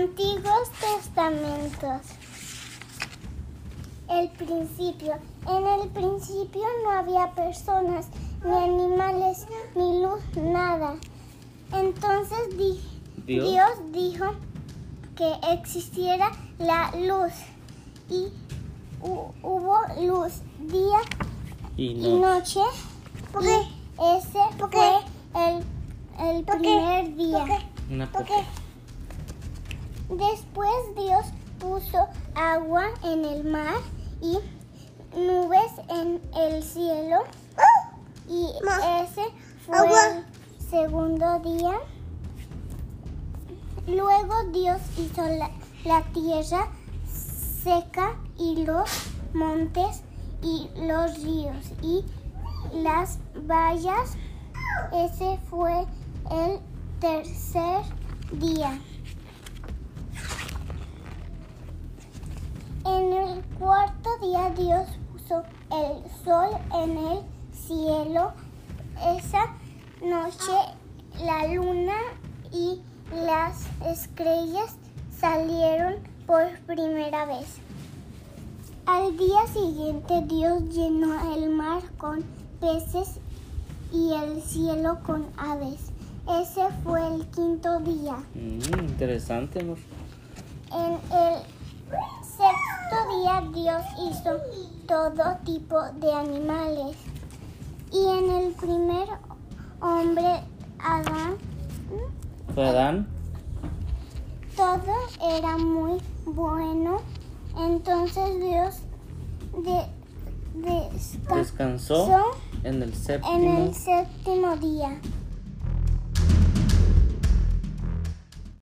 Antiguos Testamentos. El principio. En el principio no había personas, ni animales, ni luz, nada. Entonces di- Dios. Dios dijo que existiera la luz y hu- hubo luz día Y y no. noche. Y ese fue el, el primer día. Una poca. Después Dios puso agua en el mar y nubes en el cielo. Y ese fue el segundo día. Luego Dios hizo la, la tierra seca y los montes y los ríos y las vallas. Ese fue el tercer día. En el cuarto día Dios puso el sol en el cielo. Esa noche la luna y las estrellas salieron por primera vez. Al día siguiente Dios llenó el mar con peces y el cielo con aves. Ese fue el quinto día. Mm, interesante, amor. En el Dios hizo todo tipo de animales. Y en el primer hombre, Adán, ¿Fue Adán? todo era muy bueno. Entonces Dios de- descansó Descansó en el en séptimo el séptimo día.